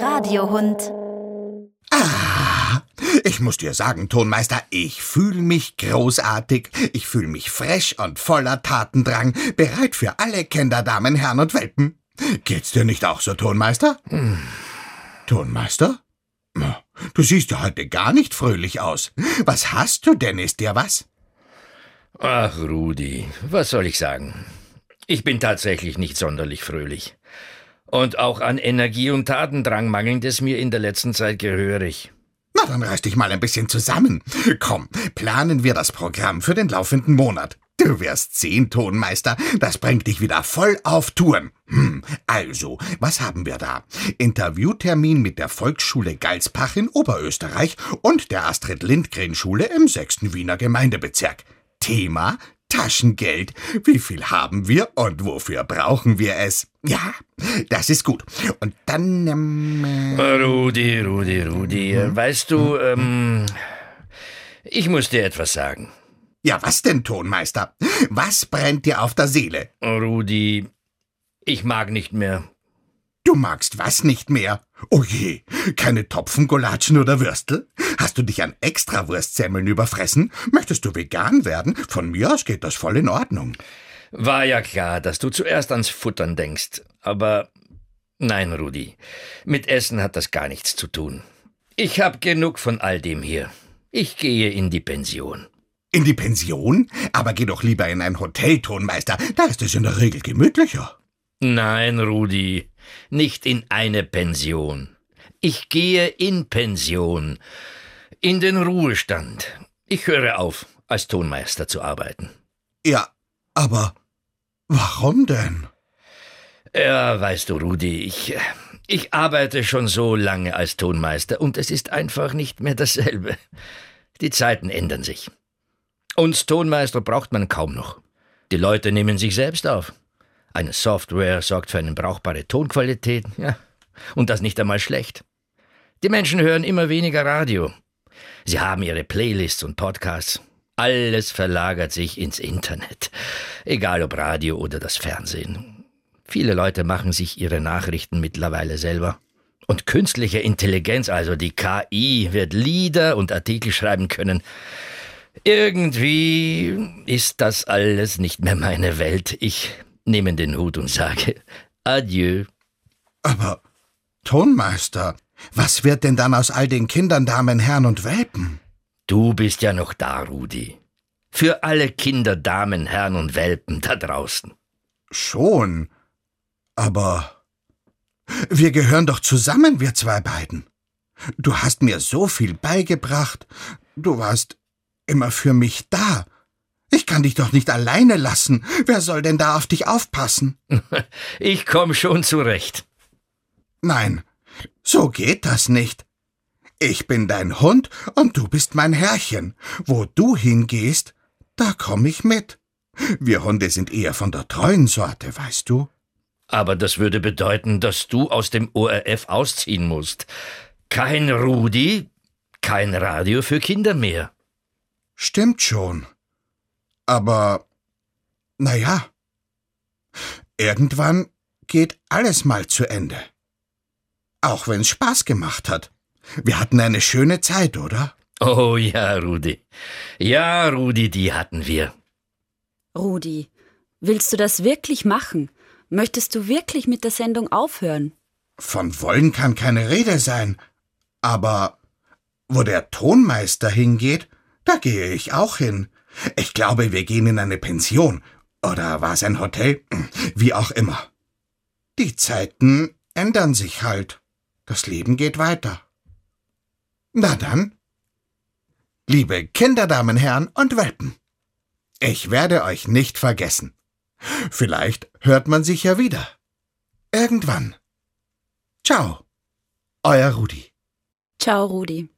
Radiohund. Ah, ich muss dir sagen, Tonmeister, ich fühle mich großartig. Ich fühle mich fresh und voller Tatendrang, bereit für alle Kinder, Damen, Herren und Welpen. Geht's dir nicht auch so, Tonmeister? Hm. Tonmeister? Du siehst ja heute gar nicht fröhlich aus. Was hast du denn? Ist dir was? Ach, Rudi, was soll ich sagen? Ich bin tatsächlich nicht sonderlich fröhlich. Und auch an Energie und Tatendrang mangelt es mir in der letzten Zeit gehörig. Na, dann reiß dich mal ein bisschen zusammen. Komm, planen wir das Programm für den laufenden Monat. Du wirst sehen, Tonmeister, das bringt dich wieder voll auf Touren. Hm, also, was haben wir da? Interviewtermin mit der Volksschule Galspach in Oberösterreich und der Astrid Lindgren Schule im 6. Wiener Gemeindebezirk. Thema Taschengeld. Wie viel haben wir und wofür brauchen wir es? Ja, das ist gut. Und dann. Ähm, Rudi, Rudi, Rudi, hm? weißt du, ähm, ich muss dir etwas sagen. Ja, was denn, Tonmeister? Was brennt dir auf der Seele? Rudi, ich mag nicht mehr. Du magst was nicht mehr? Oh je, keine Topfengolatschen oder Würstel? Hast du dich an Extrawurstsemmeln überfressen? Möchtest du vegan werden? Von mir aus geht das voll in Ordnung. War ja klar, dass du zuerst ans Futtern denkst. Aber nein, Rudi, mit Essen hat das gar nichts zu tun. Ich hab genug von all dem hier. Ich gehe in die Pension. In die Pension? Aber geh doch lieber in ein Hotel, Tonmeister. Da ist es in der Regel gemütlicher. Nein, Rudi, nicht in eine Pension. Ich gehe in Pension. In den Ruhestand. Ich höre auf, als Tonmeister zu arbeiten. Ja, aber warum denn? Ja, weißt du, Rudi, ich, ich arbeite schon so lange als Tonmeister und es ist einfach nicht mehr dasselbe. Die Zeiten ändern sich. Uns Tonmeister braucht man kaum noch. Die Leute nehmen sich selbst auf. Eine Software sorgt für eine brauchbare Tonqualität, ja, und das nicht einmal schlecht. Die Menschen hören immer weniger Radio. Sie haben ihre Playlists und Podcasts. Alles verlagert sich ins Internet, egal ob Radio oder das Fernsehen. Viele Leute machen sich ihre Nachrichten mittlerweile selber. Und künstliche Intelligenz, also die KI, wird Lieder und Artikel schreiben können, irgendwie ist das alles nicht mehr meine Welt. Ich nehme den Hut und sage Adieu. Aber, Tonmeister, was wird denn dann aus all den Kindern, Damen, Herren und Welpen? Du bist ja noch da, Rudi. Für alle Kinder, Damen, Herren und Welpen da draußen. Schon. Aber wir gehören doch zusammen, wir zwei beiden. Du hast mir so viel beigebracht. Du warst immer für mich da. Kann dich doch nicht alleine lassen. Wer soll denn da auf dich aufpassen? ich komm schon zurecht. Nein, so geht das nicht. Ich bin dein Hund und du bist mein Herrchen. Wo du hingehst, da komm ich mit. Wir Hunde sind eher von der treuen Sorte, weißt du? Aber das würde bedeuten, dass du aus dem ORF ausziehen musst. Kein Rudi, kein Radio für Kinder mehr. Stimmt schon. Aber, na ja, irgendwann geht alles mal zu Ende. Auch wenn's Spaß gemacht hat. Wir hatten eine schöne Zeit, oder? Oh ja, Rudi. Ja, Rudi, die hatten wir. Rudi, willst du das wirklich machen? Möchtest du wirklich mit der Sendung aufhören? Von wollen kann keine Rede sein. Aber wo der Tonmeister hingeht, da gehe ich auch hin. Ich glaube, wir gehen in eine Pension. Oder war es ein Hotel? Wie auch immer. Die Zeiten ändern sich halt. Das Leben geht weiter. Na dann. Liebe Kinderdamen, Herren und Welpen. Ich werde euch nicht vergessen. Vielleicht hört man sich ja wieder. Irgendwann. Ciao. Euer Rudi. Ciao, Rudi.